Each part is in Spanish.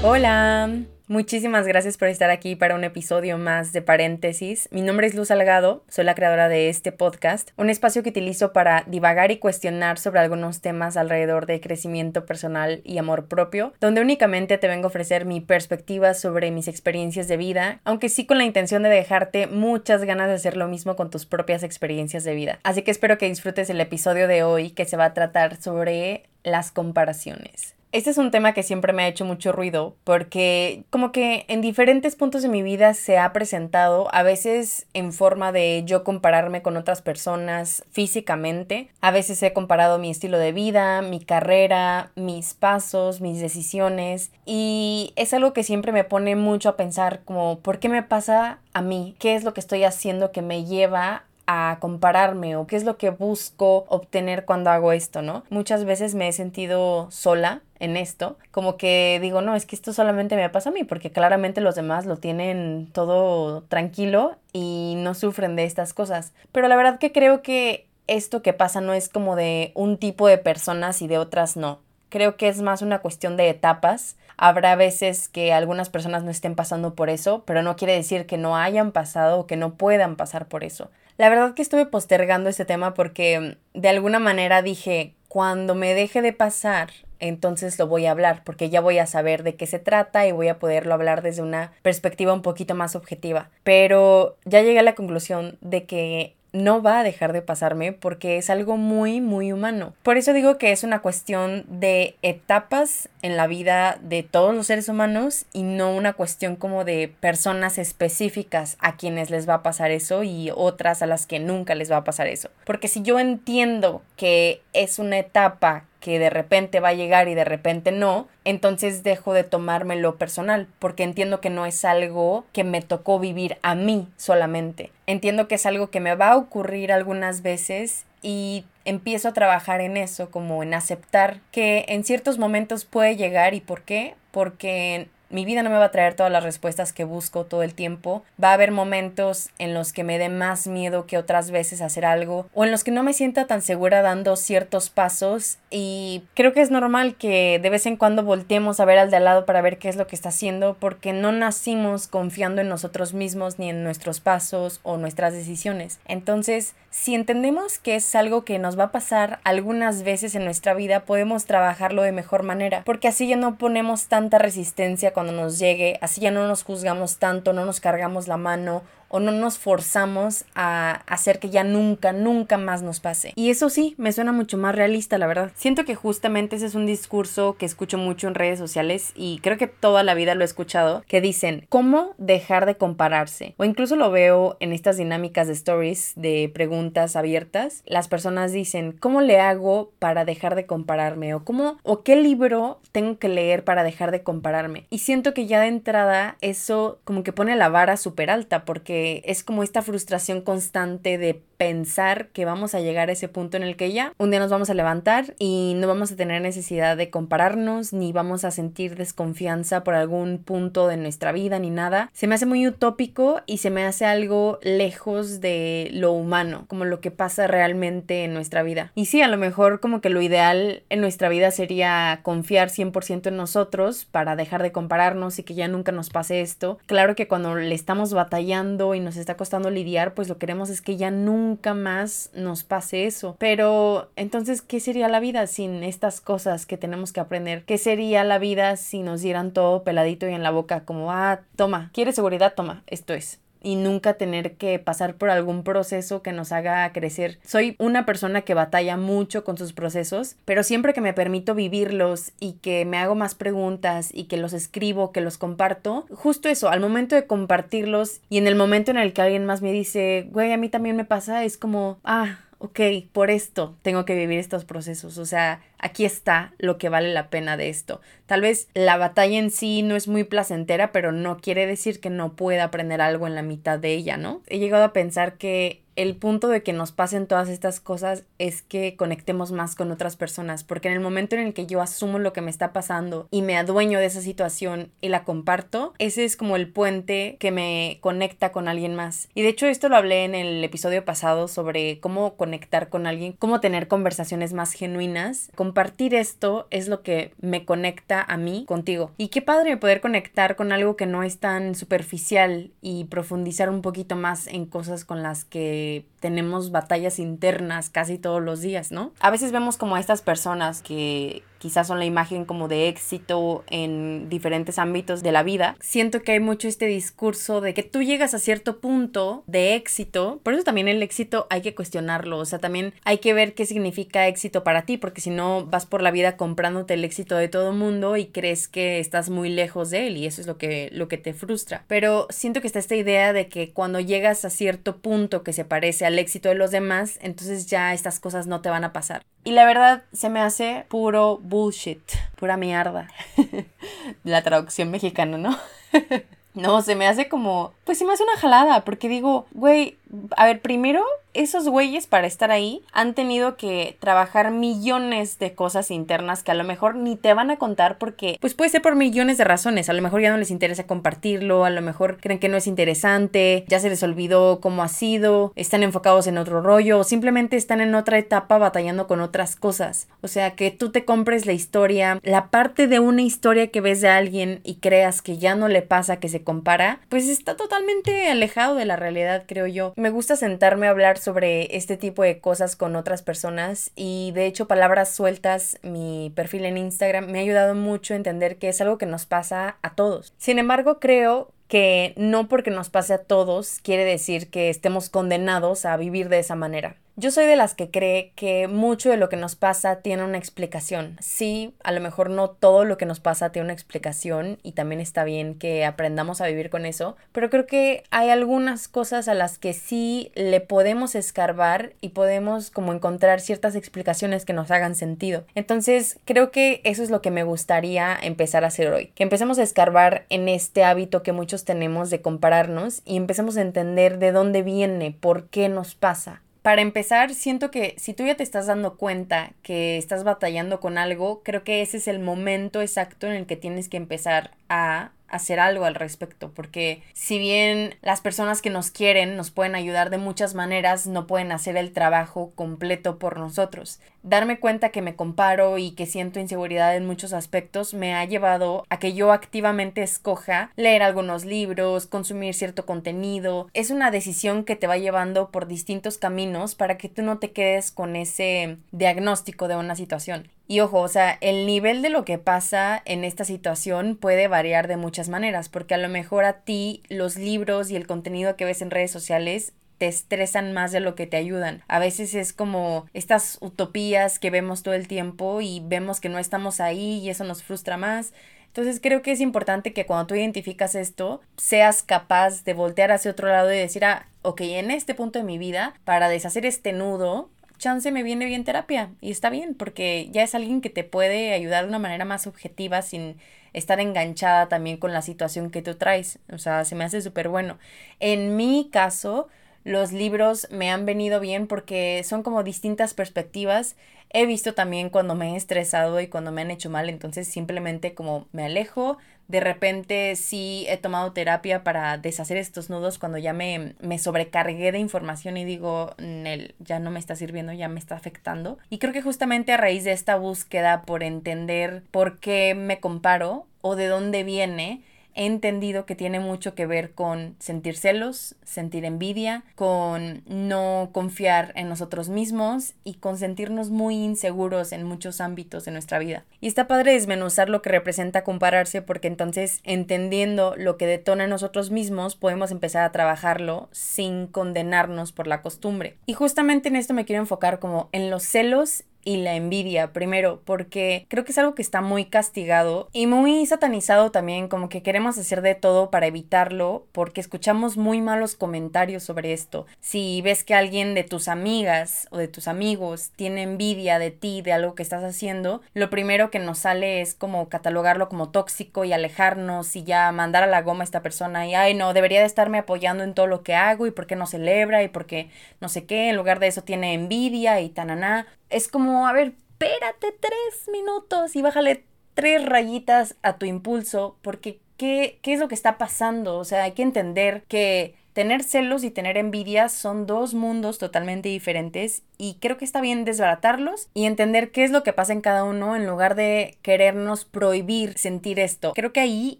Hola, muchísimas gracias por estar aquí para un episodio más de Paréntesis. Mi nombre es Luz Salgado, soy la creadora de este podcast, un espacio que utilizo para divagar y cuestionar sobre algunos temas alrededor de crecimiento personal y amor propio, donde únicamente te vengo a ofrecer mi perspectiva sobre mis experiencias de vida, aunque sí con la intención de dejarte muchas ganas de hacer lo mismo con tus propias experiencias de vida. Así que espero que disfrutes el episodio de hoy que se va a tratar sobre las comparaciones. Este es un tema que siempre me ha hecho mucho ruido porque como que en diferentes puntos de mi vida se ha presentado, a veces en forma de yo compararme con otras personas físicamente, a veces he comparado mi estilo de vida, mi carrera, mis pasos, mis decisiones y es algo que siempre me pone mucho a pensar como ¿por qué me pasa a mí? ¿Qué es lo que estoy haciendo que me lleva a compararme o qué es lo que busco obtener cuando hago esto, ¿no? Muchas veces me he sentido sola en esto, como que digo, no, es que esto solamente me pasa a mí, porque claramente los demás lo tienen todo tranquilo y no sufren de estas cosas. Pero la verdad que creo que esto que pasa no es como de un tipo de personas y de otras no. Creo que es más una cuestión de etapas. Habrá veces que algunas personas no estén pasando por eso, pero no quiere decir que no hayan pasado o que no puedan pasar por eso. La verdad que estuve postergando este tema porque mm, de alguna manera dije, cuando me deje de pasar, entonces lo voy a hablar porque ya voy a saber de qué se trata y voy a poderlo hablar desde una perspectiva un poquito más objetiva. Pero ya llegué a la conclusión de que no va a dejar de pasarme porque es algo muy, muy humano. Por eso digo que es una cuestión de etapas en la vida de todos los seres humanos y no una cuestión como de personas específicas a quienes les va a pasar eso y otras a las que nunca les va a pasar eso. Porque si yo entiendo que es una etapa que de repente va a llegar y de repente no, entonces dejo de tomármelo personal, porque entiendo que no es algo que me tocó vivir a mí solamente. Entiendo que es algo que me va a ocurrir algunas veces y empiezo a trabajar en eso, como en aceptar que en ciertos momentos puede llegar y por qué, porque mi vida no me va a traer todas las respuestas que busco todo el tiempo. Va a haber momentos en los que me dé más miedo que otras veces hacer algo o en los que no me sienta tan segura dando ciertos pasos y creo que es normal que de vez en cuando volteemos a ver al de al lado para ver qué es lo que está haciendo porque no nacimos confiando en nosotros mismos ni en nuestros pasos o nuestras decisiones. Entonces, si entendemos que es algo que nos va a pasar algunas veces en nuestra vida, podemos trabajarlo de mejor manera porque así ya no ponemos tanta resistencia cuando nos llegue, así ya no nos juzgamos tanto, no nos cargamos la mano o no nos forzamos a hacer que ya nunca, nunca más nos pase. Y eso sí, me suena mucho más realista, la verdad. Siento que justamente ese es un discurso que escucho mucho en redes sociales y creo que toda la vida lo he escuchado, que dicen, ¿cómo dejar de compararse? O incluso lo veo en estas dinámicas de stories de preguntas abiertas. Las personas dicen, ¿cómo le hago para dejar de compararme? O cómo, o qué libro tengo que leer para dejar de compararme. Y siento que ya de entrada eso como que pone la vara súper alta porque es como esta frustración constante de pensar que vamos a llegar a ese punto en el que ya un día nos vamos a levantar y no vamos a tener necesidad de compararnos ni vamos a sentir desconfianza por algún punto de nuestra vida ni nada. Se me hace muy utópico y se me hace algo lejos de lo humano, como lo que pasa realmente en nuestra vida. Y sí, a lo mejor como que lo ideal en nuestra vida sería confiar 100% en nosotros para dejar de compararnos y que ya nunca nos pase esto. Claro que cuando le estamos batallando y nos está costando lidiar, pues lo queremos es que ya nunca nunca más nos pase eso. Pero entonces, ¿qué sería la vida sin estas cosas que tenemos que aprender? ¿Qué sería la vida si nos dieran todo peladito y en la boca como, ah, toma, ¿quieres seguridad? Toma, esto es y nunca tener que pasar por algún proceso que nos haga crecer. Soy una persona que batalla mucho con sus procesos, pero siempre que me permito vivirlos y que me hago más preguntas y que los escribo, que los comparto, justo eso, al momento de compartirlos y en el momento en el que alguien más me dice, güey, a mí también me pasa, es como, ah, ok, por esto tengo que vivir estos procesos, o sea, aquí está lo que vale la pena de esto. Tal vez la batalla en sí no es muy placentera, pero no quiere decir que no pueda aprender algo en la mitad de ella, ¿no? He llegado a pensar que el punto de que nos pasen todas estas cosas es que conectemos más con otras personas, porque en el momento en el que yo asumo lo que me está pasando y me adueño de esa situación y la comparto, ese es como el puente que me conecta con alguien más. Y de hecho esto lo hablé en el episodio pasado sobre cómo conectar con alguien, cómo tener conversaciones más genuinas. Compartir esto es lo que me conecta a mí contigo. Y qué padre poder conectar con algo que no es tan superficial y profundizar un poquito más en cosas con las que tenemos batallas internas casi todos los días, ¿no? A veces vemos como a estas personas que quizás son la imagen como de éxito en diferentes ámbitos de la vida. Siento que hay mucho este discurso de que tú llegas a cierto punto de éxito, por eso también el éxito hay que cuestionarlo, o sea, también hay que ver qué significa éxito para ti, porque si no vas por la vida comprándote el éxito de todo mundo y crees que estás muy lejos de él y eso es lo que, lo que te frustra. Pero siento que está esta idea de que cuando llegas a cierto punto que se parece al éxito de los demás, entonces ya estas cosas no te van a pasar. Y la verdad se me hace puro bullshit, pura mierda. la traducción mexicana, ¿no? no, se me hace como, pues se me hace una jalada, porque digo, güey, a ver, primero esos güeyes para estar ahí han tenido que trabajar millones de cosas internas que a lo mejor ni te van a contar porque pues puede ser por millones de razones, a lo mejor ya no les interesa compartirlo, a lo mejor creen que no es interesante, ya se les olvidó cómo ha sido, están enfocados en otro rollo o simplemente están en otra etapa batallando con otras cosas. O sea, que tú te compres la historia, la parte de una historia que ves de alguien y creas que ya no le pasa que se compara, pues está totalmente alejado de la realidad, creo yo. Me gusta sentarme a hablar sobre este tipo de cosas con otras personas y de hecho palabras sueltas, mi perfil en Instagram me ha ayudado mucho a entender que es algo que nos pasa a todos. Sin embargo, creo que no porque nos pase a todos quiere decir que estemos condenados a vivir de esa manera. Yo soy de las que cree que mucho de lo que nos pasa tiene una explicación. Sí, a lo mejor no todo lo que nos pasa tiene una explicación y también está bien que aprendamos a vivir con eso, pero creo que hay algunas cosas a las que sí le podemos escarbar y podemos como encontrar ciertas explicaciones que nos hagan sentido. Entonces, creo que eso es lo que me gustaría empezar a hacer hoy, que empecemos a escarbar en este hábito que muchos tenemos de compararnos y empecemos a entender de dónde viene, por qué nos pasa para empezar, siento que si tú ya te estás dando cuenta que estás batallando con algo, creo que ese es el momento exacto en el que tienes que empezar a hacer algo al respecto, porque si bien las personas que nos quieren nos pueden ayudar de muchas maneras, no pueden hacer el trabajo completo por nosotros. Darme cuenta que me comparo y que siento inseguridad en muchos aspectos me ha llevado a que yo activamente escoja leer algunos libros, consumir cierto contenido. Es una decisión que te va llevando por distintos caminos para que tú no te quedes con ese diagnóstico de una situación. Y ojo, o sea, el nivel de lo que pasa en esta situación puede variar de muchas maneras, porque a lo mejor a ti los libros y el contenido que ves en redes sociales te estresan más de lo que te ayudan. A veces es como estas utopías que vemos todo el tiempo y vemos que no estamos ahí y eso nos frustra más. Entonces creo que es importante que cuando tú identificas esto, seas capaz de voltear hacia otro lado y decir, ah, ok, en este punto de mi vida, para deshacer este nudo, chance me viene bien terapia y está bien porque ya es alguien que te puede ayudar de una manera más objetiva sin estar enganchada también con la situación que tú traes. O sea, se me hace súper bueno. En mi caso, los libros me han venido bien porque son como distintas perspectivas. He visto también cuando me he estresado y cuando me han hecho mal, entonces simplemente como me alejo, de repente sí he tomado terapia para deshacer estos nudos cuando ya me, me sobrecargué de información y digo, Nel, ya no me está sirviendo, ya me está afectando. Y creo que justamente a raíz de esta búsqueda por entender por qué me comparo o de dónde viene, he entendido que tiene mucho que ver con sentir celos, sentir envidia, con no confiar en nosotros mismos y con sentirnos muy inseguros en muchos ámbitos de nuestra vida. Y está padre desmenuzar lo que representa compararse porque entonces entendiendo lo que detona en nosotros mismos podemos empezar a trabajarlo sin condenarnos por la costumbre. Y justamente en esto me quiero enfocar como en los celos y la envidia primero, porque creo que es algo que está muy castigado y muy satanizado también, como que queremos hacer de todo para evitarlo, porque escuchamos muy malos comentarios sobre esto. Si ves que alguien de tus amigas o de tus amigos tiene envidia de ti, de algo que estás haciendo, lo primero que nos sale es como catalogarlo como tóxico y alejarnos y ya mandar a la goma a esta persona y, ay, no, debería de estarme apoyando en todo lo que hago y por qué no celebra y por qué no sé qué, en lugar de eso tiene envidia y tananá. Es como, a ver, espérate tres minutos y bájale tres rayitas a tu impulso porque ¿qué, qué es lo que está pasando? O sea, hay que entender que Tener celos y tener envidia son dos mundos totalmente diferentes y creo que está bien desbaratarlos y entender qué es lo que pasa en cada uno en lugar de querernos prohibir sentir esto. Creo que ahí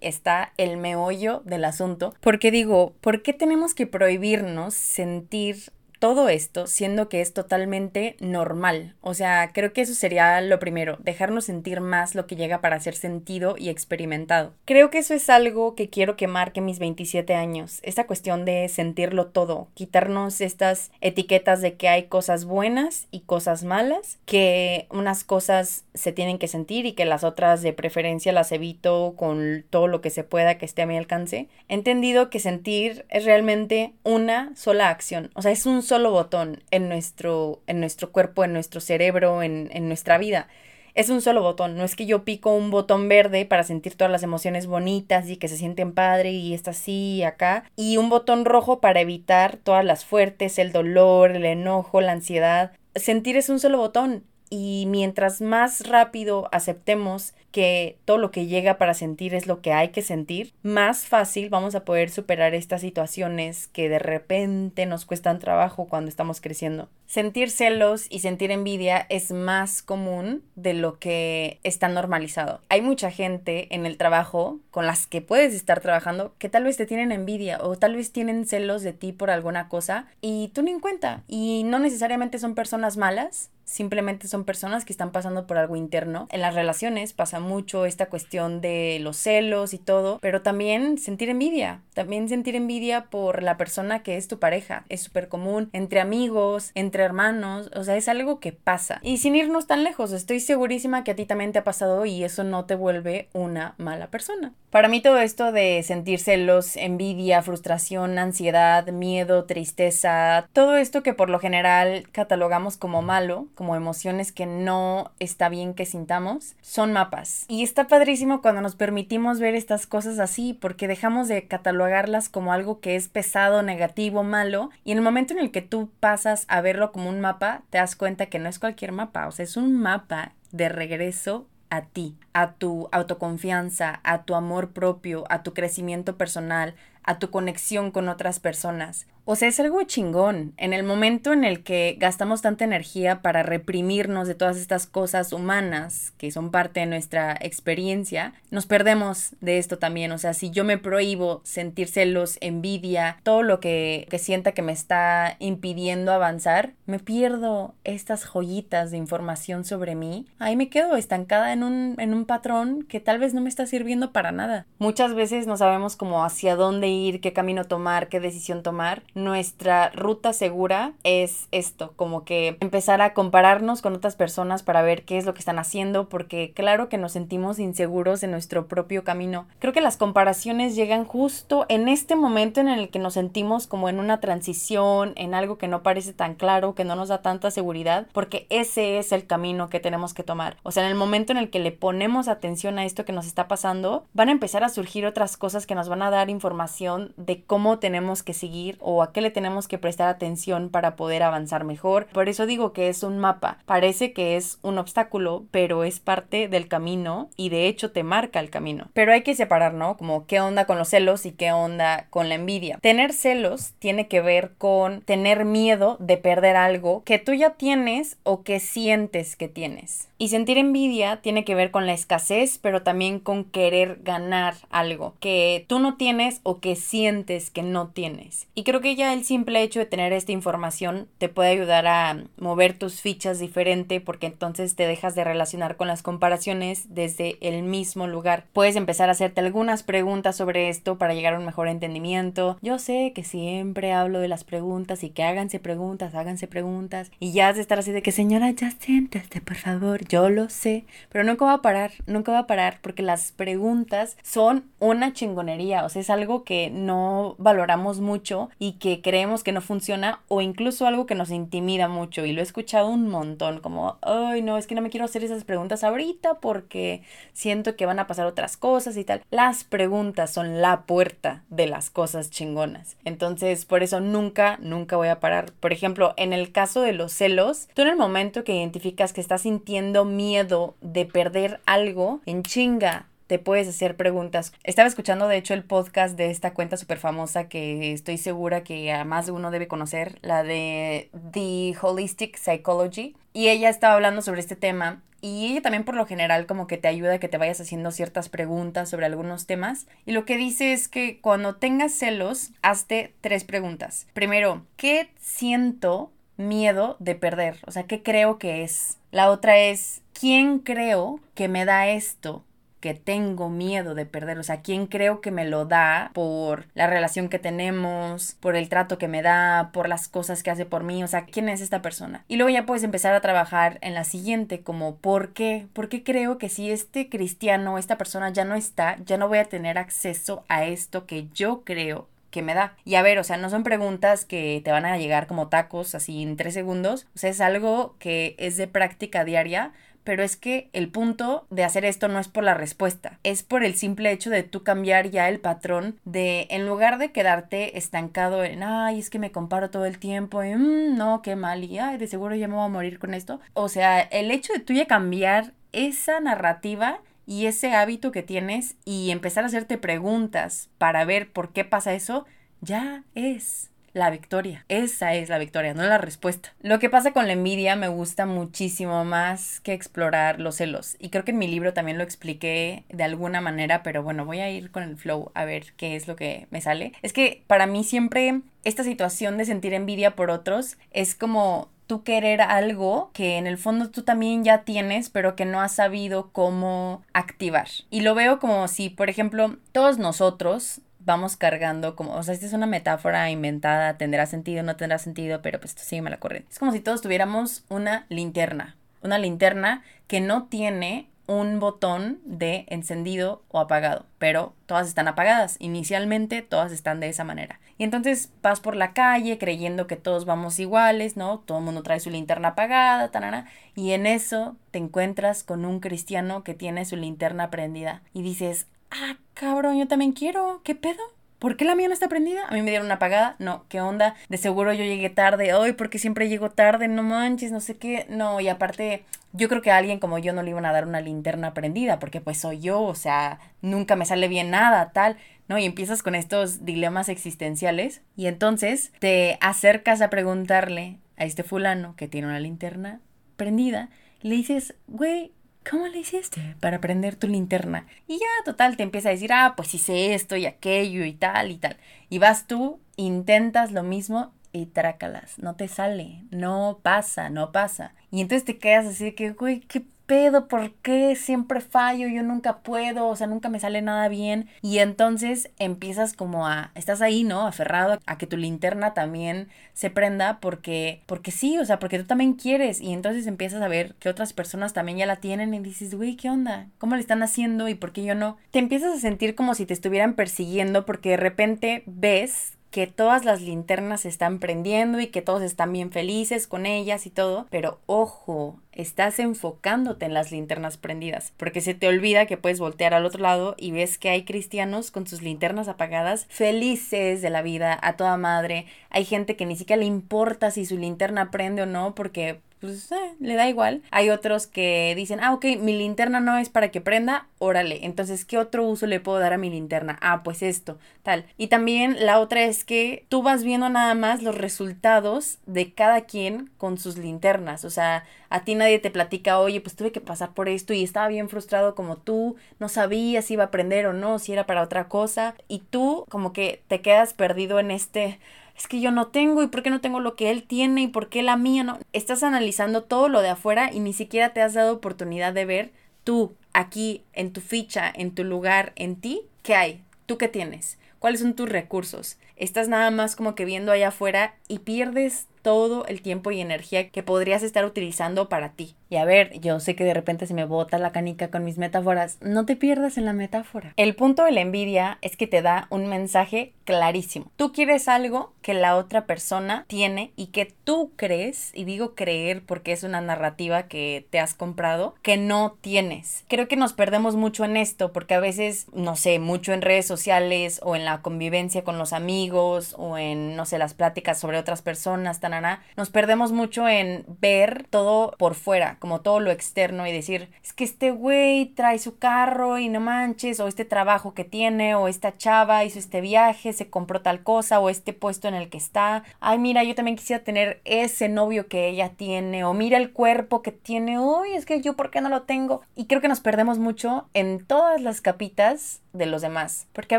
está el meollo del asunto. Porque digo, ¿por qué tenemos que prohibirnos sentir todo esto siendo que es totalmente normal. O sea, creo que eso sería lo primero, dejarnos sentir más lo que llega para ser sentido y experimentado. Creo que eso es algo que quiero que marque mis 27 años, esta cuestión de sentirlo todo, quitarnos estas etiquetas de que hay cosas buenas y cosas malas, que unas cosas se tienen que sentir y que las otras de preferencia las evito con todo lo que se pueda que esté a mi alcance. He entendido que sentir es realmente una sola acción, o sea, es un solo botón en nuestro, en nuestro cuerpo, en nuestro cerebro, en, en nuestra vida. Es un solo botón, no es que yo pico un botón verde para sentir todas las emociones bonitas y que se sienten padre y está así y acá, y un botón rojo para evitar todas las fuertes, el dolor, el enojo, la ansiedad. Sentir es un solo botón y mientras más rápido aceptemos que todo lo que llega para sentir es lo que hay que sentir, más fácil vamos a poder superar estas situaciones que de repente nos cuestan trabajo cuando estamos creciendo. Sentir celos y sentir envidia es más común de lo que está normalizado. Hay mucha gente en el trabajo con las que puedes estar trabajando que tal vez te tienen envidia o tal vez tienen celos de ti por alguna cosa y tú ni en cuenta. Y no necesariamente son personas malas, simplemente son personas que están pasando por algo interno. En las relaciones pasa mucho esta cuestión de los celos y todo, pero también sentir envidia, también sentir envidia por la persona que es tu pareja. Es súper común entre amigos, entre hermanos, o sea, es algo que pasa. Y sin irnos tan lejos, estoy segurísima que a ti también te ha pasado y eso no te vuelve una mala persona. Para mí todo esto de sentir celos, envidia, frustración, ansiedad, miedo, tristeza, todo esto que por lo general catalogamos como malo, como emociones que no está bien que sintamos, son mapas. Y está padrísimo cuando nos permitimos ver estas cosas así, porque dejamos de catalogarlas como algo que es pesado, negativo, malo, y en el momento en el que tú pasas a verlo como un mapa, te das cuenta que no es cualquier mapa, o sea, es un mapa de regreso a ti, a tu autoconfianza, a tu amor propio, a tu crecimiento personal, a tu conexión con otras personas. O sea, es algo chingón. En el momento en el que gastamos tanta energía para reprimirnos de todas estas cosas humanas que son parte de nuestra experiencia, nos perdemos de esto también. O sea, si yo me prohíbo sentir celos, envidia, todo lo que, que sienta que me está impidiendo avanzar, me pierdo estas joyitas de información sobre mí. Ahí me quedo estancada en un, en un patrón que tal vez no me está sirviendo para nada. Muchas veces no sabemos cómo hacia dónde qué camino tomar, qué decisión tomar nuestra ruta segura es esto, como que empezar a compararnos con otras personas para ver qué es lo que están haciendo, porque claro que nos sentimos inseguros en nuestro propio camino. Creo que las comparaciones llegan justo en este momento en el que nos sentimos como en una transición, en algo que no parece tan claro, que no nos da tanta seguridad, porque ese es el camino que tenemos que tomar. O sea, en el momento en el que le ponemos atención a esto que nos está pasando, van a empezar a surgir otras cosas que nos van a dar información de cómo tenemos que seguir o a qué le tenemos que prestar atención para poder avanzar mejor. Por eso digo que es un mapa. Parece que es un obstáculo, pero es parte del camino y de hecho te marca el camino. Pero hay que separar, ¿no? Como qué onda con los celos y qué onda con la envidia. Tener celos tiene que ver con tener miedo de perder algo que tú ya tienes o que sientes que tienes. Y sentir envidia tiene que ver con la escasez, pero también con querer ganar algo que tú no tienes o que que sientes que no tienes. Y creo que ya el simple hecho de tener esta información te puede ayudar a mover tus fichas diferente porque entonces te dejas de relacionar con las comparaciones desde el mismo lugar. Puedes empezar a hacerte algunas preguntas sobre esto para llegar a un mejor entendimiento. Yo sé que siempre hablo de las preguntas y que háganse preguntas, háganse preguntas y ya has de estar así de que señora ya siéntate por favor, yo lo sé, pero nunca va a parar, nunca va a parar porque las preguntas son una chingonería, o sea, es algo que no valoramos mucho y que creemos que no funciona o incluso algo que nos intimida mucho y lo he escuchado un montón como, ay no, es que no me quiero hacer esas preguntas ahorita porque siento que van a pasar otras cosas y tal. Las preguntas son la puerta de las cosas chingonas. Entonces, por eso nunca, nunca voy a parar. Por ejemplo, en el caso de los celos, tú en el momento que identificas que estás sintiendo miedo de perder algo, en chinga, te puedes hacer preguntas. Estaba escuchando de hecho el podcast de esta cuenta súper famosa que estoy segura que a más de uno debe conocer, la de The Holistic Psychology. Y ella estaba hablando sobre este tema y ella también por lo general como que te ayuda a que te vayas haciendo ciertas preguntas sobre algunos temas. Y lo que dice es que cuando tengas celos, hazte tres preguntas. Primero, ¿qué siento miedo de perder? O sea, ¿qué creo que es? La otra es, ¿quién creo que me da esto? Que tengo miedo de perder, o sea, quién creo que me lo da por la relación que tenemos, por el trato que me da, por las cosas que hace por mí, o sea, quién es esta persona. Y luego ya puedes empezar a trabajar en la siguiente, como ¿por qué? ¿Por qué creo que si este cristiano, esta persona ya no está, ya no voy a tener acceso a esto que yo creo que me da. Y a ver, o sea, no son preguntas que te van a llegar como tacos así en tres segundos. O sea, es algo que es de práctica diaria pero es que el punto de hacer esto no es por la respuesta, es por el simple hecho de tú cambiar ya el patrón de en lugar de quedarte estancado en, ay, es que me comparo todo el tiempo, y, mm, no, qué mal, y ay, de seguro ya me voy a morir con esto. O sea, el hecho de tú ya cambiar esa narrativa y ese hábito que tienes y empezar a hacerte preguntas para ver por qué pasa eso, ya es la victoria. Esa es la victoria, no la respuesta. Lo que pasa con la envidia me gusta muchísimo más que explorar los celos. Y creo que en mi libro también lo expliqué de alguna manera, pero bueno, voy a ir con el flow a ver qué es lo que me sale. Es que para mí siempre esta situación de sentir envidia por otros es como tú querer algo que en el fondo tú también ya tienes, pero que no has sabido cómo activar. Y lo veo como si, por ejemplo, todos nosotros vamos cargando como, o sea, esta es una metáfora inventada, tendrá sentido, no tendrá sentido, pero pues sí me la corriente. Es como si todos tuviéramos una linterna, una linterna que no tiene un botón de encendido o apagado, pero todas están apagadas. Inicialmente todas están de esa manera. Y entonces vas por la calle creyendo que todos vamos iguales, ¿no? Todo el mundo trae su linterna apagada, tanana, y en eso te encuentras con un cristiano que tiene su linterna prendida y dices, ah, cabrón, yo también quiero, ¿qué pedo? ¿Por qué la mía no está prendida? A mí me dieron una apagada. No, ¿qué onda? De seguro yo llegué tarde. Hoy, porque siempre llego tarde. No manches, no sé qué. No, y aparte, yo creo que a alguien como yo no le iban a dar una linterna prendida, porque pues soy yo, o sea, nunca me sale bien nada, tal. ¿no? Y empiezas con estos dilemas existenciales. Y entonces te acercas a preguntarle a este fulano que tiene una linterna prendida. Le dices, güey, ¿cómo le hiciste para prender tu linterna? Y ya, total, te empieza a decir, ah, pues hice esto y aquello y tal y tal. Y vas tú, intentas lo mismo y trácalas, no te sale, no pasa, no pasa. Y entonces te quedas así de que, güey, qué pedo? ¿Por qué siempre fallo? Yo nunca puedo, o sea, nunca me sale nada bien. Y entonces empiezas como a, estás ahí, ¿no? Aferrado a que tu linterna también se prenda porque, porque sí, o sea, porque tú también quieres. Y entonces empiezas a ver que otras personas también ya la tienen y dices, güey, ¿qué onda? ¿Cómo le están haciendo y por qué yo no? Te empiezas a sentir como si te estuvieran persiguiendo porque de repente ves que todas las linternas se están prendiendo y que todos están bien felices con ellas y todo, pero ojo, estás enfocándote en las linternas prendidas, porque se te olvida que puedes voltear al otro lado y ves que hay cristianos con sus linternas apagadas, felices de la vida, a toda madre. Hay gente que ni siquiera le importa si su linterna prende o no, porque pues eh, le da igual. Hay otros que dicen, ah, ok, mi linterna no es para que prenda, órale. Entonces, ¿qué otro uso le puedo dar a mi linterna? Ah, pues esto, tal. Y también la otra es que tú vas viendo nada más los resultados de cada quien con sus linternas. O sea, a ti nadie te platica, oye, pues tuve que pasar por esto y estaba bien frustrado como tú, no sabía si iba a aprender o no, si era para otra cosa. Y tú como que te quedas perdido en este es que yo no tengo y por qué no tengo lo que él tiene y por qué la mía no. Estás analizando todo lo de afuera y ni siquiera te has dado oportunidad de ver tú, aquí, en tu ficha, en tu lugar, en ti, qué hay, tú qué tienes, cuáles son tus recursos. Estás nada más como que viendo allá afuera y pierdes todo el tiempo y energía que podrías estar utilizando para ti. Y a ver, yo sé que de repente se me bota la canica con mis metáforas. No te pierdas en la metáfora. El punto de la envidia es que te da un mensaje clarísimo. Tú quieres algo que la otra persona tiene y que tú crees, y digo creer porque es una narrativa que te has comprado, que no tienes. Creo que nos perdemos mucho en esto porque a veces, no sé, mucho en redes sociales o en la convivencia con los amigos o en, no sé, las pláticas sobre otras personas, tanana, nos perdemos mucho en ver todo por fuera como todo lo externo y decir, es que este güey trae su carro y no manches, o este trabajo que tiene, o esta chava hizo este viaje, se compró tal cosa, o este puesto en el que está, ay mira, yo también quisiera tener ese novio que ella tiene, o mira el cuerpo que tiene, uy, es que yo por qué no lo tengo. Y creo que nos perdemos mucho en todas las capitas de los demás, porque a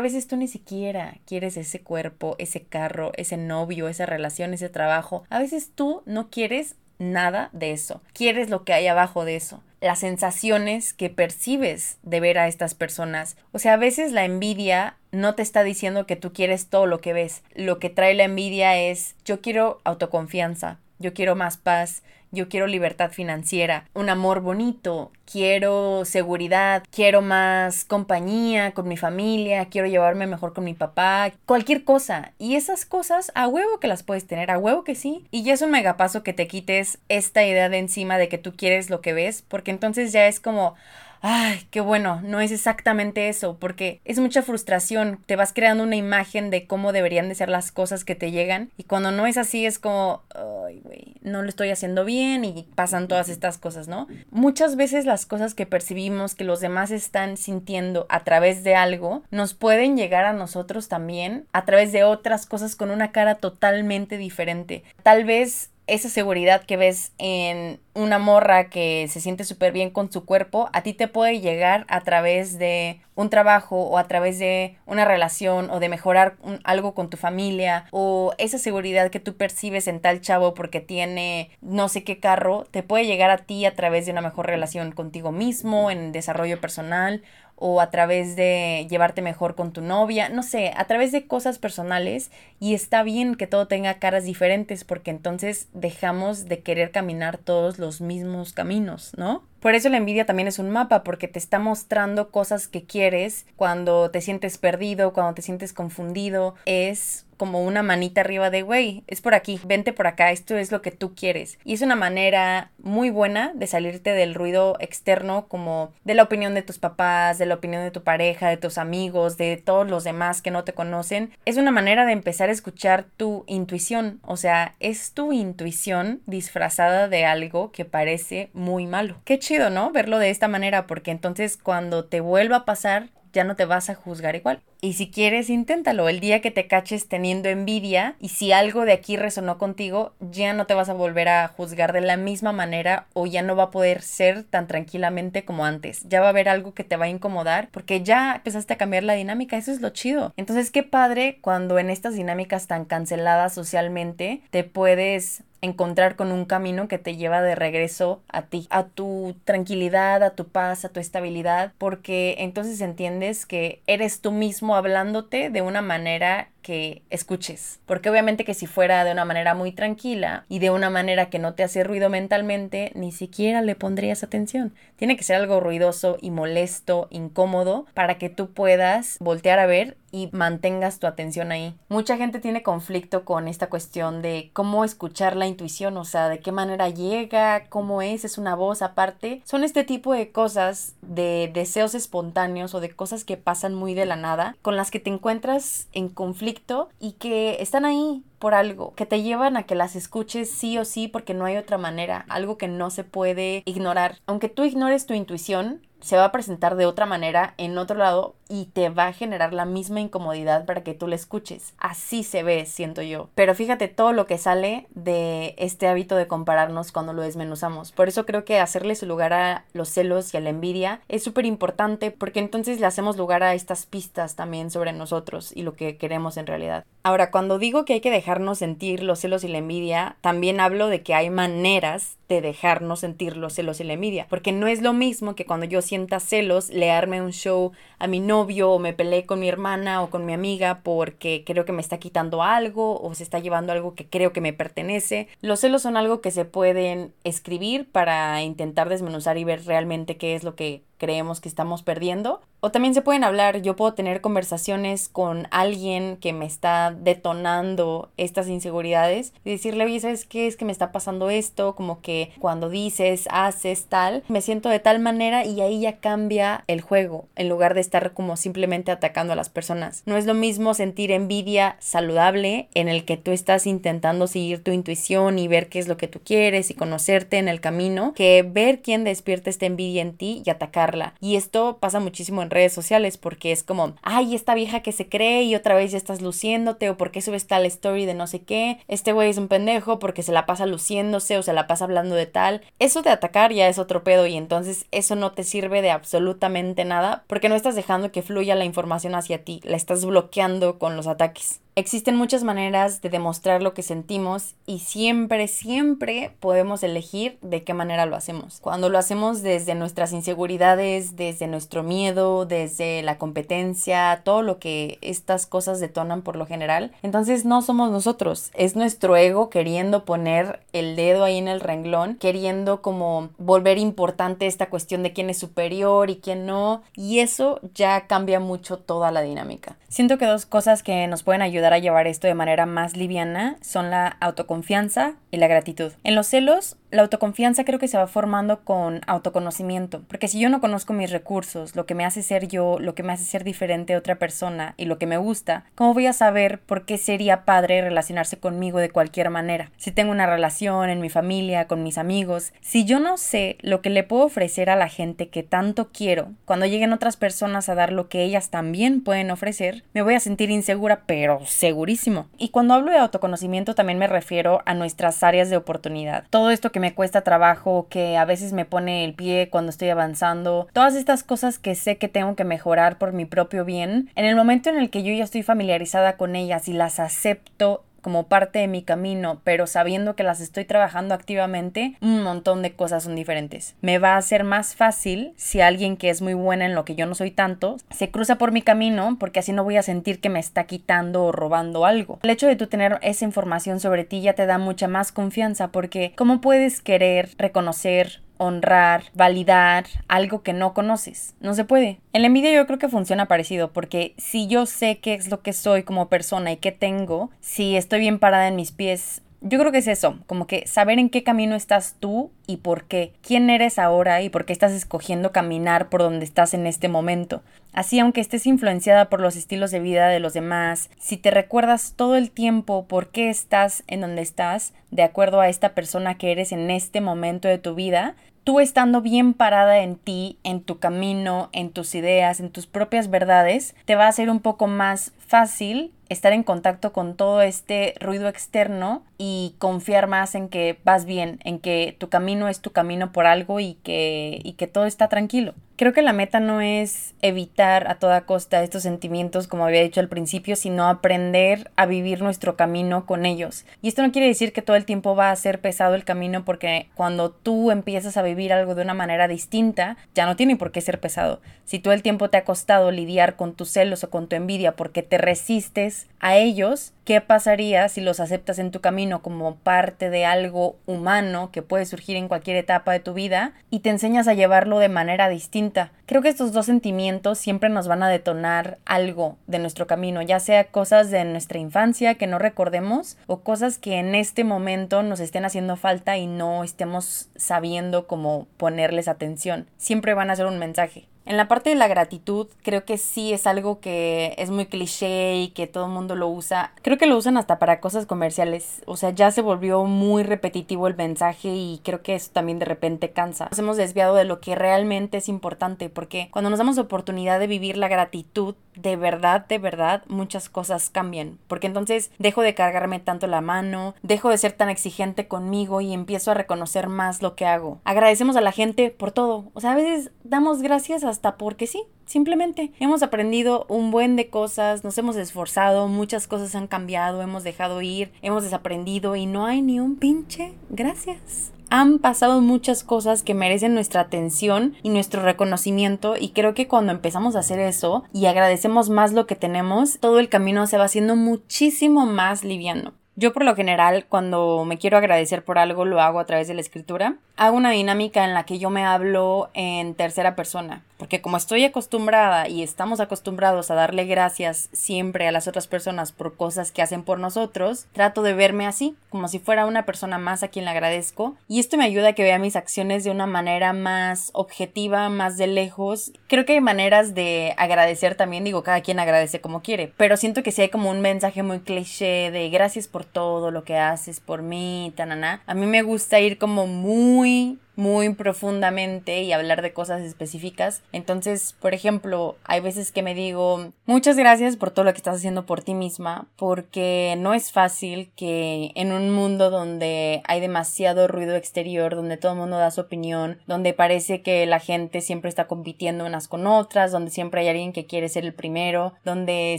veces tú ni siquiera quieres ese cuerpo, ese carro, ese novio, esa relación, ese trabajo. A veces tú no quieres nada de eso. Quieres lo que hay abajo de eso. Las sensaciones que percibes de ver a estas personas. O sea, a veces la envidia no te está diciendo que tú quieres todo lo que ves. Lo que trae la envidia es yo quiero autoconfianza, yo quiero más paz, yo quiero libertad financiera, un amor bonito, quiero seguridad, quiero más compañía con mi familia, quiero llevarme mejor con mi papá, cualquier cosa. Y esas cosas a huevo que las puedes tener, a huevo que sí. Y ya es un megapaso que te quites esta idea de encima de que tú quieres lo que ves, porque entonces ya es como ay, qué bueno, no es exactamente eso, porque es mucha frustración, te vas creando una imagen de cómo deberían de ser las cosas que te llegan y cuando no es así es como, ay, güey, no lo estoy haciendo bien y pasan todas estas cosas, ¿no? Muchas veces las cosas que percibimos que los demás están sintiendo a través de algo nos pueden llegar a nosotros también a través de otras cosas con una cara totalmente diferente. Tal vez esa seguridad que ves en una morra que se siente súper bien con su cuerpo, a ti te puede llegar a través de un trabajo o a través de una relación o de mejorar algo con tu familia o esa seguridad que tú percibes en tal chavo porque tiene no sé qué carro, te puede llegar a ti a través de una mejor relación contigo mismo, en desarrollo personal o a través de llevarte mejor con tu novia, no sé, a través de cosas personales y está bien que todo tenga caras diferentes porque entonces dejamos de querer caminar todos los mismos caminos, ¿no? Por eso la envidia también es un mapa, porque te está mostrando cosas que quieres cuando te sientes perdido, cuando te sientes confundido. Es como una manita arriba de, güey, es por aquí, vente por acá, esto es lo que tú quieres. Y es una manera muy buena de salirte del ruido externo, como de la opinión de tus papás, de la opinión de tu pareja, de tus amigos, de todos los demás que no te conocen. Es una manera de empezar a escuchar tu intuición, o sea, es tu intuición disfrazada de algo que parece muy malo. Qué chido, ¿no? Verlo de esta manera, porque entonces cuando te vuelva a pasar, ya no te vas a juzgar igual. Y si quieres, inténtalo. El día que te caches teniendo envidia y si algo de aquí resonó contigo, ya no te vas a volver a juzgar de la misma manera o ya no va a poder ser tan tranquilamente como antes. Ya va a haber algo que te va a incomodar porque ya empezaste a cambiar la dinámica. Eso es lo chido. Entonces, qué padre cuando en estas dinámicas tan canceladas socialmente te puedes encontrar con un camino que te lleva de regreso a ti, a tu tranquilidad, a tu paz, a tu estabilidad, porque entonces entiendes que eres tú mismo hablándote de una manera que escuches. Porque obviamente que si fuera de una manera muy tranquila y de una manera que no te hace ruido mentalmente, ni siquiera le pondrías atención. Tiene que ser algo ruidoso y molesto, incómodo, para que tú puedas voltear a ver y mantengas tu atención ahí. Mucha gente tiene conflicto con esta cuestión de cómo escuchar la intuición, o sea, de qué manera llega, cómo es, es una voz aparte. Son este tipo de cosas, de deseos espontáneos o de cosas que pasan muy de la nada, con las que te encuentras en conflicto y que están ahí por algo, que te llevan a que las escuches sí o sí porque no hay otra manera, algo que no se puede ignorar. Aunque tú ignores tu intuición, se va a presentar de otra manera en otro lado y te va a generar la misma incomodidad para que tú la escuches. Así se ve, siento yo. Pero fíjate todo lo que sale de este hábito de compararnos cuando lo desmenuzamos. Por eso creo que hacerle su lugar a los celos y a la envidia es súper importante porque entonces le hacemos lugar a estas pistas también sobre nosotros y lo que queremos en realidad. Ahora, cuando digo que hay que dejarnos sentir los celos y la envidia, también hablo de que hay maneras de dejarnos sentir los celos y la envidia. Porque no es lo mismo que cuando yo sienta celos, le arme un show a mi novio o me peleé con mi hermana o con mi amiga porque creo que me está quitando algo o se está llevando algo que creo que me pertenece. Los celos son algo que se pueden escribir para intentar desmenuzar y ver realmente qué es lo que creemos que estamos perdiendo. O también se pueden hablar, yo puedo tener conversaciones con alguien que me está detonando estas inseguridades y decirle, oye, ¿sabes qué? Es que me está pasando esto, como que cuando dices, haces tal, me siento de tal manera y ahí ya cambia el juego, en lugar de estar como simplemente atacando a las personas. No es lo mismo sentir envidia saludable en el que tú estás intentando seguir tu intuición y ver qué es lo que tú quieres y conocerte en el camino, que ver quién despierta esta envidia en ti y atacar y esto pasa muchísimo en redes sociales porque es como, ay, esta vieja que se cree y otra vez ya estás luciéndote o porque subes tal story de no sé qué, este güey es un pendejo porque se la pasa luciéndose o se la pasa hablando de tal. Eso de atacar ya es otro pedo y entonces eso no te sirve de absolutamente nada porque no estás dejando que fluya la información hacia ti, la estás bloqueando con los ataques. Existen muchas maneras de demostrar lo que sentimos y siempre, siempre podemos elegir de qué manera lo hacemos. Cuando lo hacemos desde nuestras inseguridades, desde nuestro miedo, desde la competencia, todo lo que estas cosas detonan por lo general, entonces no somos nosotros, es nuestro ego queriendo poner el dedo ahí en el renglón, queriendo como volver importante esta cuestión de quién es superior y quién no, y eso ya cambia mucho toda la dinámica. Siento que dos cosas que nos pueden ayudar a llevar esto de manera más liviana son la autoconfianza y la gratitud. En los celos, la autoconfianza creo que se va formando con autoconocimiento, porque si yo no conozco mis recursos, lo que me hace ser yo, lo que me hace ser diferente a otra persona y lo que me gusta, ¿cómo voy a saber por qué sería padre relacionarse conmigo de cualquier manera? Si tengo una relación en mi familia, con mis amigos, si yo no sé lo que le puedo ofrecer a la gente que tanto quiero, cuando lleguen otras personas a dar lo que ellas también pueden ofrecer, me voy a sentir insegura, pero segurísimo. Y cuando hablo de autoconocimiento también me refiero a nuestras áreas de oportunidad. Todo esto que me cuesta trabajo, que a veces me pone el pie cuando estoy avanzando, todas estas cosas que sé que tengo que mejorar por mi propio bien, en el momento en el que yo ya estoy familiarizada con ellas y las acepto como parte de mi camino, pero sabiendo que las estoy trabajando activamente, un montón de cosas son diferentes. Me va a ser más fácil si alguien que es muy buena en lo que yo no soy tanto se cruza por mi camino, porque así no voy a sentir que me está quitando o robando algo. El hecho de tú tener esa información sobre ti ya te da mucha más confianza, porque ¿cómo puedes querer reconocer honrar, validar algo que no conoces. No se puede. En la envidia yo creo que funciona parecido porque si yo sé qué es lo que soy como persona y qué tengo, si estoy bien parada en mis pies, yo creo que es eso, como que saber en qué camino estás tú y por qué, quién eres ahora y por qué estás escogiendo caminar por donde estás en este momento. Así, aunque estés influenciada por los estilos de vida de los demás, si te recuerdas todo el tiempo por qué estás en donde estás, de acuerdo a esta persona que eres en este momento de tu vida, tú estando bien parada en ti, en tu camino, en tus ideas, en tus propias verdades, te va a ser un poco más fácil estar en contacto con todo este ruido externo y confiar más en que vas bien, en que tu camino es tu camino por algo y que, y que todo está tranquilo. Creo que la meta no es evitar a toda costa estos sentimientos, como había dicho al principio, sino aprender a vivir nuestro camino con ellos. Y esto no quiere decir que todo el tiempo va a ser pesado el camino, porque cuando tú empiezas a vivir algo de una manera distinta, ya no tiene por qué ser pesado. Si todo el tiempo te ha costado lidiar con tus celos o con tu envidia porque te resistes a ellos, ¿qué pasaría si los aceptas en tu camino como parte de algo humano que puede surgir en cualquier etapa de tu vida y te enseñas a llevarlo de manera distinta? Creo que estos dos sentimientos siempre nos van a detonar algo de nuestro camino, ya sea cosas de nuestra infancia que no recordemos o cosas que en este momento nos estén haciendo falta y no estemos sabiendo cómo ponerles atención. Siempre van a ser un mensaje. En la parte de la gratitud, creo que sí es algo que es muy cliché y que todo el mundo lo usa. Creo que lo usan hasta para cosas comerciales. O sea, ya se volvió muy repetitivo el mensaje y creo que eso también de repente cansa. Nos hemos desviado de lo que realmente es importante porque cuando nos damos oportunidad de vivir la gratitud, de verdad, de verdad, muchas cosas cambian. Porque entonces dejo de cargarme tanto la mano, dejo de ser tan exigente conmigo y empiezo a reconocer más lo que hago. Agradecemos a la gente por todo. O sea, a veces damos gracias hasta porque sí. Simplemente hemos aprendido un buen de cosas, nos hemos esforzado, muchas cosas han cambiado, hemos dejado ir, hemos desaprendido y no hay ni un pinche gracias han pasado muchas cosas que merecen nuestra atención y nuestro reconocimiento y creo que cuando empezamos a hacer eso y agradecemos más lo que tenemos, todo el camino se va haciendo muchísimo más liviano. Yo por lo general cuando me quiero agradecer por algo lo hago a través de la escritura. Hago una dinámica en la que yo me hablo en tercera persona. Porque como estoy acostumbrada y estamos acostumbrados a darle gracias siempre a las otras personas por cosas que hacen por nosotros, trato de verme así, como si fuera una persona más a quien le agradezco. Y esto me ayuda a que vea mis acciones de una manera más objetiva, más de lejos. Creo que hay maneras de agradecer también, digo, cada quien agradece como quiere, pero siento que si hay como un mensaje muy cliché de gracias por todo lo que haces por mí, tanana. A mí me gusta ir como muy muy profundamente y hablar de cosas específicas. Entonces, por ejemplo, hay veces que me digo, muchas gracias por todo lo que estás haciendo por ti misma, porque no es fácil que en un mundo donde hay demasiado ruido exterior, donde todo el mundo da su opinión, donde parece que la gente siempre está compitiendo unas con otras, donde siempre hay alguien que quiere ser el primero, donde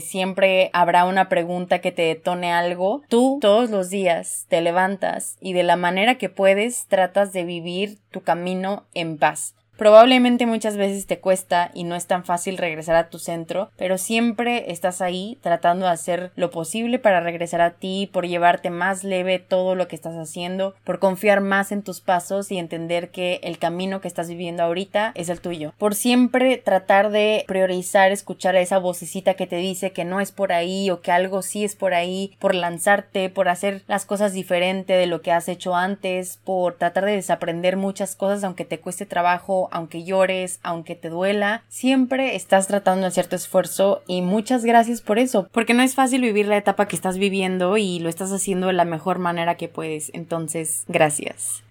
siempre habrá una pregunta que te detone algo, tú todos los días te levantas y de la manera que puedes tratas de vivir tu camino en paz. Probablemente muchas veces te cuesta y no es tan fácil regresar a tu centro, pero siempre estás ahí tratando de hacer lo posible para regresar a ti, por llevarte más leve todo lo que estás haciendo, por confiar más en tus pasos y entender que el camino que estás viviendo ahorita es el tuyo. Por siempre tratar de priorizar escuchar a esa vocecita que te dice que no es por ahí o que algo sí es por ahí, por lanzarte, por hacer las cosas diferente de lo que has hecho antes, por tratar de desaprender muchas cosas aunque te cueste trabajo aunque llores, aunque te duela, siempre estás tratando de tu esfuerzo y muchas gracias por eso, porque no es fácil vivir la etapa que estás viviendo y lo estás haciendo de la mejor manera que puedes. Entonces, gracias.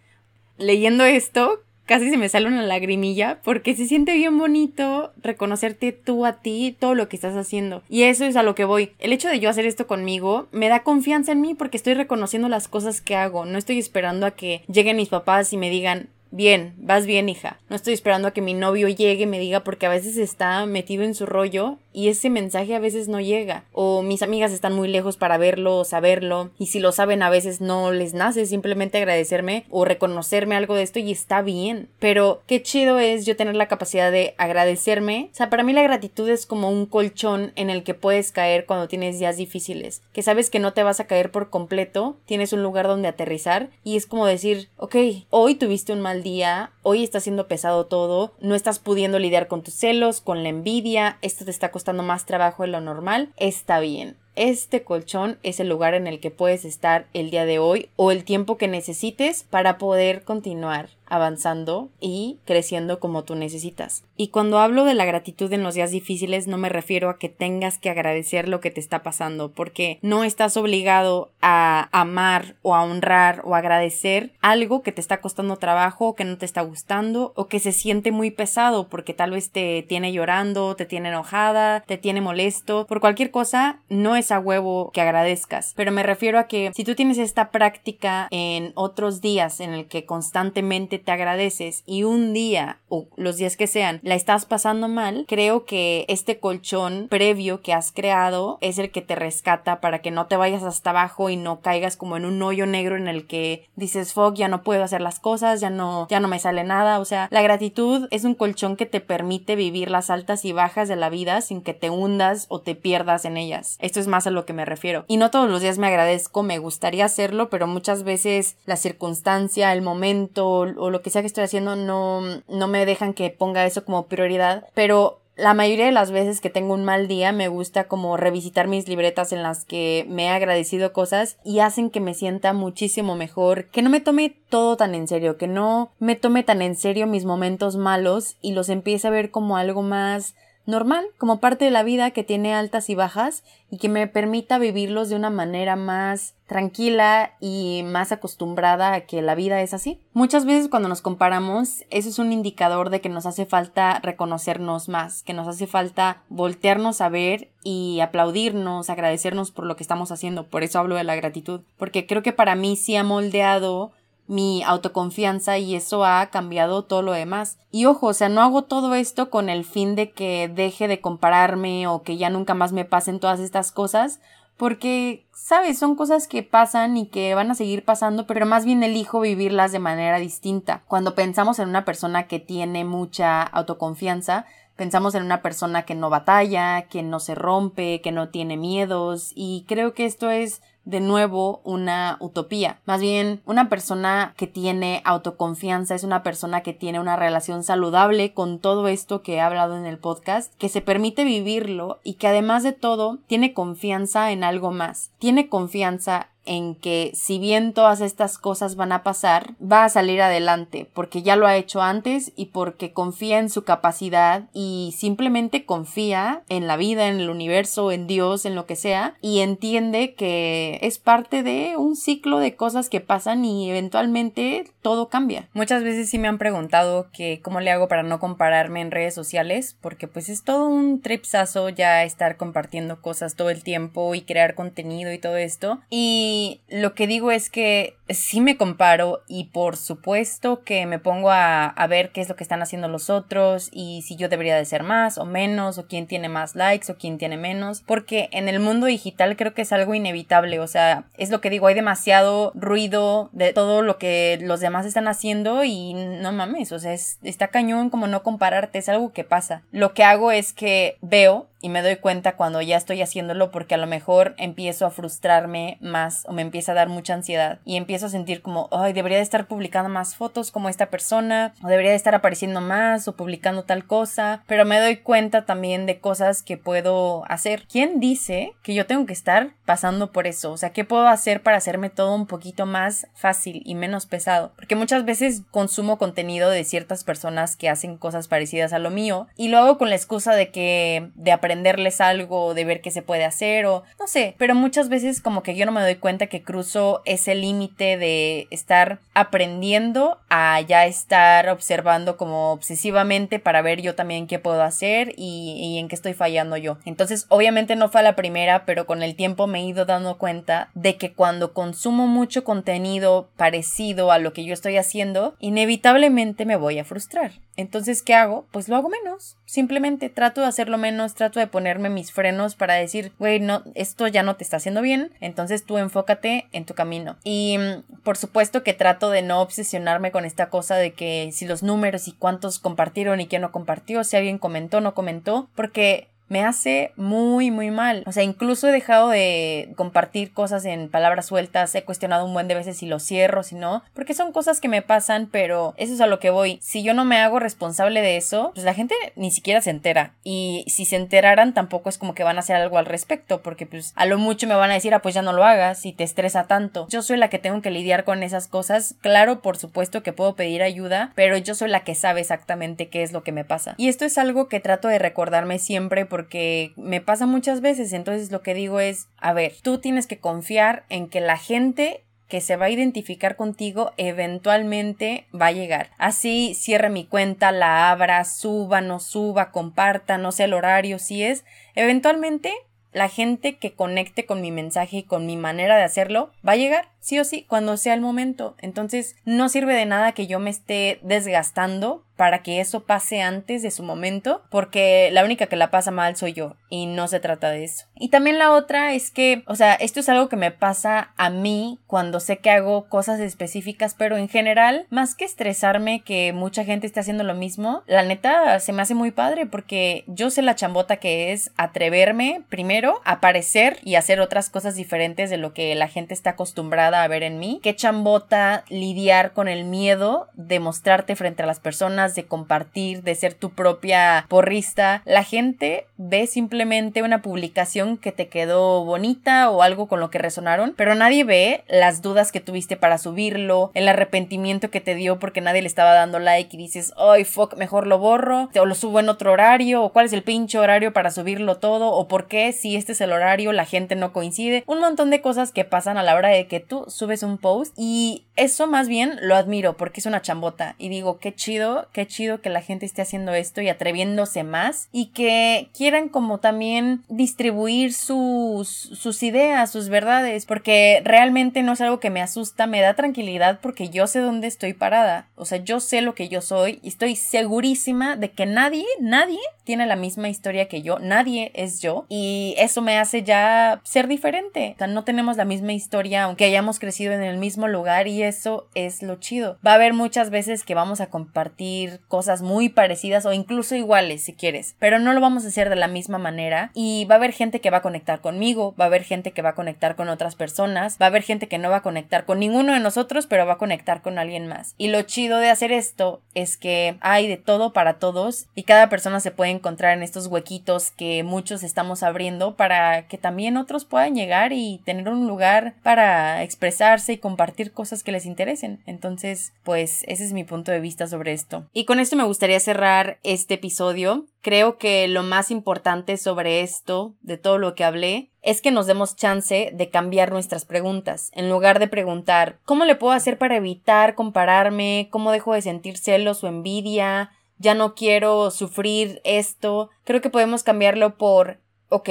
Leyendo esto, casi se me sale una lagrimilla porque se siente bien bonito reconocerte tú a ti todo lo que estás haciendo. Y eso es a lo que voy. El hecho de yo hacer esto conmigo me da confianza en mí porque estoy reconociendo las cosas que hago. No estoy esperando a que lleguen mis papás y me digan, Bien, vas bien, hija. No estoy esperando a que mi novio llegue y me diga porque a veces está metido en su rollo y ese mensaje a veces no llega. O mis amigas están muy lejos para verlo o saberlo y si lo saben a veces no les nace simplemente agradecerme o reconocerme algo de esto y está bien. Pero qué chido es yo tener la capacidad de agradecerme. O sea, para mí la gratitud es como un colchón en el que puedes caer cuando tienes días difíciles. Que sabes que no te vas a caer por completo, tienes un lugar donde aterrizar y es como decir, ok, hoy tuviste un mal día, hoy está siendo pesado todo, no estás pudiendo lidiar con tus celos, con la envidia, esto te está costando más trabajo de lo normal, está bien. Este colchón es el lugar en el que puedes estar el día de hoy o el tiempo que necesites para poder continuar avanzando y creciendo como tú necesitas. Y cuando hablo de la gratitud en los días difíciles no me refiero a que tengas que agradecer lo que te está pasando, porque no estás obligado a amar o a honrar o agradecer algo que te está costando trabajo, que no te está gustando o que se siente muy pesado porque tal vez te tiene llorando, te tiene enojada, te tiene molesto, por cualquier cosa no es a huevo que agradezcas, pero me refiero a que si tú tienes esta práctica en otros días en el que constantemente te agradeces y un día o los días que sean la estás pasando mal, creo que este colchón previo que has creado es el que te rescata para que no te vayas hasta abajo y no caigas como en un hoyo negro en el que dices, fuck, ya no puedo hacer las cosas, ya no, ya no me sale nada. O sea, la gratitud es un colchón que te permite vivir las altas y bajas de la vida sin que te hundas o te pierdas en ellas. Esto es más a lo que me refiero. Y no todos los días me agradezco, me gustaría hacerlo, pero muchas veces la circunstancia, el momento o lo que sea que estoy haciendo no, no me dejan que ponga eso como prioridad, pero la mayoría de las veces que tengo un mal día me gusta como revisitar mis libretas en las que me he agradecido cosas y hacen que me sienta muchísimo mejor, que no me tome todo tan en serio, que no me tome tan en serio mis momentos malos y los empiece a ver como algo más normal, como parte de la vida que tiene altas y bajas y que me permita vivirlos de una manera más tranquila y más acostumbrada a que la vida es así. Muchas veces cuando nos comparamos, eso es un indicador de que nos hace falta reconocernos más, que nos hace falta voltearnos a ver y aplaudirnos, agradecernos por lo que estamos haciendo. Por eso hablo de la gratitud, porque creo que para mí sí ha moldeado mi autoconfianza y eso ha cambiado todo lo demás. Y ojo, o sea, no hago todo esto con el fin de que deje de compararme o que ya nunca más me pasen todas estas cosas, porque, sabes, son cosas que pasan y que van a seguir pasando, pero más bien elijo vivirlas de manera distinta. Cuando pensamos en una persona que tiene mucha autoconfianza, pensamos en una persona que no batalla, que no se rompe, que no tiene miedos, y creo que esto es de nuevo una utopía. Más bien, una persona que tiene autoconfianza es una persona que tiene una relación saludable con todo esto que he hablado en el podcast, que se permite vivirlo y que además de todo tiene confianza en algo más. Tiene confianza en que si bien todas estas cosas van a pasar, va a salir adelante porque ya lo ha hecho antes y porque confía en su capacidad y simplemente confía en la vida, en el universo, en Dios, en lo que sea y entiende que es parte de un ciclo de cosas que pasan y eventualmente todo cambia. Muchas veces sí me han preguntado que cómo le hago para no compararme en redes sociales porque pues es todo un tripsazo ya estar compartiendo cosas todo el tiempo y crear contenido y todo esto y y lo que digo es que sí me comparo y por supuesto que me pongo a, a, ver qué es lo que están haciendo los otros y si yo debería de ser más o menos o quién tiene más likes o quién tiene menos porque en el mundo digital creo que es algo inevitable o sea es lo que digo hay demasiado ruido de todo lo que los demás están haciendo y no mames o sea es, está cañón como no compararte es algo que pasa. Lo que hago es que veo y me doy cuenta cuando ya estoy haciéndolo porque a lo mejor empiezo a frustrarme más o me empieza a dar mucha ansiedad y empiezo a sentir como, ay, debería de estar publicando más fotos como esta persona o debería de estar apareciendo más o publicando tal cosa, pero me doy cuenta también de cosas que puedo hacer. ¿Quién dice que yo tengo que estar pasando por eso? O sea, ¿qué puedo hacer para hacerme todo un poquito más fácil y menos pesado? Porque muchas veces consumo contenido de ciertas personas que hacen cosas parecidas a lo mío y lo hago con la excusa de que de aprender aprenderles algo, de ver qué se puede hacer o no sé, pero muchas veces como que yo no me doy cuenta que cruzo ese límite de estar aprendiendo a ya estar observando como obsesivamente para ver yo también qué puedo hacer y, en qué estoy fallando yo. Entonces, obviamente no fue la primera, pero con el tiempo me he ido dando cuenta de que cuando consumo mucho contenido parecido a lo que yo estoy haciendo, inevitablemente me voy a frustrar. Entonces, ¿qué hago? Pues lo hago menos. Simplemente trato de hacerlo menos, trato de ponerme mis frenos para decir, güey, no, esto ya no te está haciendo bien, entonces tú enfócate en tu camino. Y mm, por supuesto que trato de no obsesionarme con esta cosa de que si los números y cuántos compartieron y quién no compartió, si alguien comentó no comentó, porque me hace muy, muy mal. O sea, incluso he dejado de compartir cosas en palabras sueltas, he cuestionado un buen de veces si lo cierro, si no, porque son cosas que me pasan, pero eso es a lo que voy. Si yo no me hago responsable de eso, pues la gente ni siquiera se entera. Y si se enteraran, tampoco es como que van a hacer algo al respecto, porque pues a lo mucho me van a decir, ah, pues ya no lo hagas y te estresa tanto. Yo soy la que tengo que lidiar con esas cosas. Claro, por supuesto que puedo pedir ayuda, pero yo soy la que sabe exactamente qué es lo que me pasa. Y esto es algo que trato de recordarme siempre porque me pasa muchas veces, entonces lo que digo es, a ver, tú tienes que confiar en que la gente que se va a identificar contigo eventualmente va a llegar. Así cierre mi cuenta, la abra, suba, no suba, comparta, no sé el horario, si es, eventualmente la gente que conecte con mi mensaje y con mi manera de hacerlo va a llegar sí o sí cuando sea el momento. Entonces no sirve de nada que yo me esté desgastando para que eso pase antes de su momento, porque la única que la pasa mal soy yo y no se trata de eso. Y también la otra es que, o sea, esto es algo que me pasa a mí cuando sé que hago cosas específicas, pero en general, más que estresarme que mucha gente esté haciendo lo mismo, la neta se me hace muy padre porque yo sé la chambota que es atreverme primero aparecer y hacer otras cosas diferentes de lo que la gente está acostumbrada a ver en mí. Qué chambota lidiar con el miedo de mostrarte frente a las personas de compartir, de ser tu propia porrista. La gente ve simplemente una publicación que te quedó bonita o algo con lo que resonaron, pero nadie ve las dudas que tuviste para subirlo, el arrepentimiento que te dio porque nadie le estaba dando like y dices, ay, fuck, mejor lo borro, o lo subo en otro horario, o cuál es el pinche horario para subirlo todo, o por qué si este es el horario la gente no coincide. Un montón de cosas que pasan a la hora de que tú subes un post y eso más bien lo admiro porque es una chambota y digo, qué chido, qué chido que la gente esté haciendo esto y atreviéndose más y que quieran como también distribuir sus, sus ideas, sus verdades, porque realmente no es algo que me asusta, me da tranquilidad porque yo sé dónde estoy parada, o sea, yo sé lo que yo soy y estoy segurísima de que nadie, nadie tiene la misma historia que yo, nadie es yo y eso me hace ya ser diferente, o sea, no tenemos la misma historia aunque hayamos crecido en el mismo lugar y eso es lo chido. Va a haber muchas veces que vamos a compartir cosas muy parecidas o incluso iguales si quieres, pero no lo vamos a hacer de la misma manera y va a haber gente que va a conectar conmigo, va a haber gente que va a conectar con otras personas, va a haber gente que no va a conectar con ninguno de nosotros, pero va a conectar con alguien más. Y lo chido de hacer esto es que hay de todo para todos y cada persona se puede encontrar en estos huequitos que muchos estamos abriendo para que también otros puedan llegar y tener un lugar para expresarse y compartir cosas que les interesen. Entonces, pues ese es mi punto de vista sobre esto. Y con esto me gustaría cerrar este episodio. Creo que lo más importante sobre esto, de todo lo que hablé, es que nos demos chance de cambiar nuestras preguntas. En lugar de preguntar, ¿cómo le puedo hacer para evitar compararme? ¿Cómo dejo de sentir celos o envidia? Ya no quiero sufrir esto. Creo que podemos cambiarlo por, ok,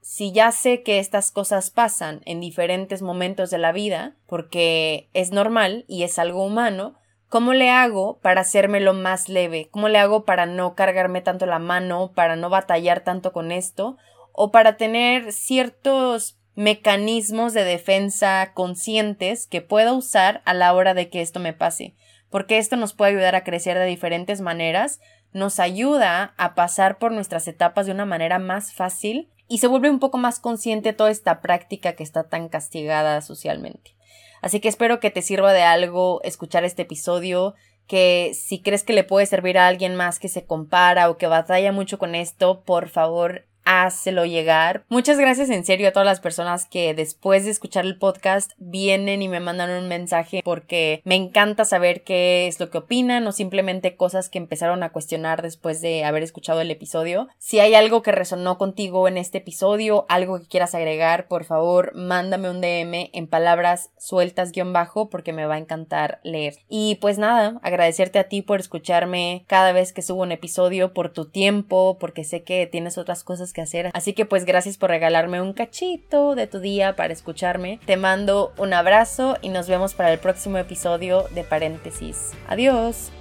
si ya sé que estas cosas pasan en diferentes momentos de la vida, porque es normal y es algo humano, ¿Cómo le hago para hacérmelo más leve? ¿Cómo le hago para no cargarme tanto la mano, para no batallar tanto con esto? O para tener ciertos mecanismos de defensa conscientes que pueda usar a la hora de que esto me pase. Porque esto nos puede ayudar a crecer de diferentes maneras, nos ayuda a pasar por nuestras etapas de una manera más fácil y se vuelve un poco más consciente toda esta práctica que está tan castigada socialmente. Así que espero que te sirva de algo escuchar este episodio, que si crees que le puede servir a alguien más que se compara o que batalla mucho con esto, por favor házelo llegar. Muchas gracias en serio a todas las personas que después de escuchar el podcast vienen y me mandan un mensaje porque me encanta saber qué es lo que opinan o simplemente cosas que empezaron a cuestionar después de haber escuchado el episodio. Si hay algo que resonó contigo en este episodio, algo que quieras agregar, por favor, mándame un DM en palabras sueltas guion bajo porque me va a encantar leer. Y pues nada, agradecerte a ti por escucharme cada vez que subo un episodio, por tu tiempo, porque sé que tienes otras que hacer. Así que pues gracias por regalarme un cachito de tu día para escucharme. Te mando un abrazo y nos vemos para el próximo episodio de paréntesis. Adiós.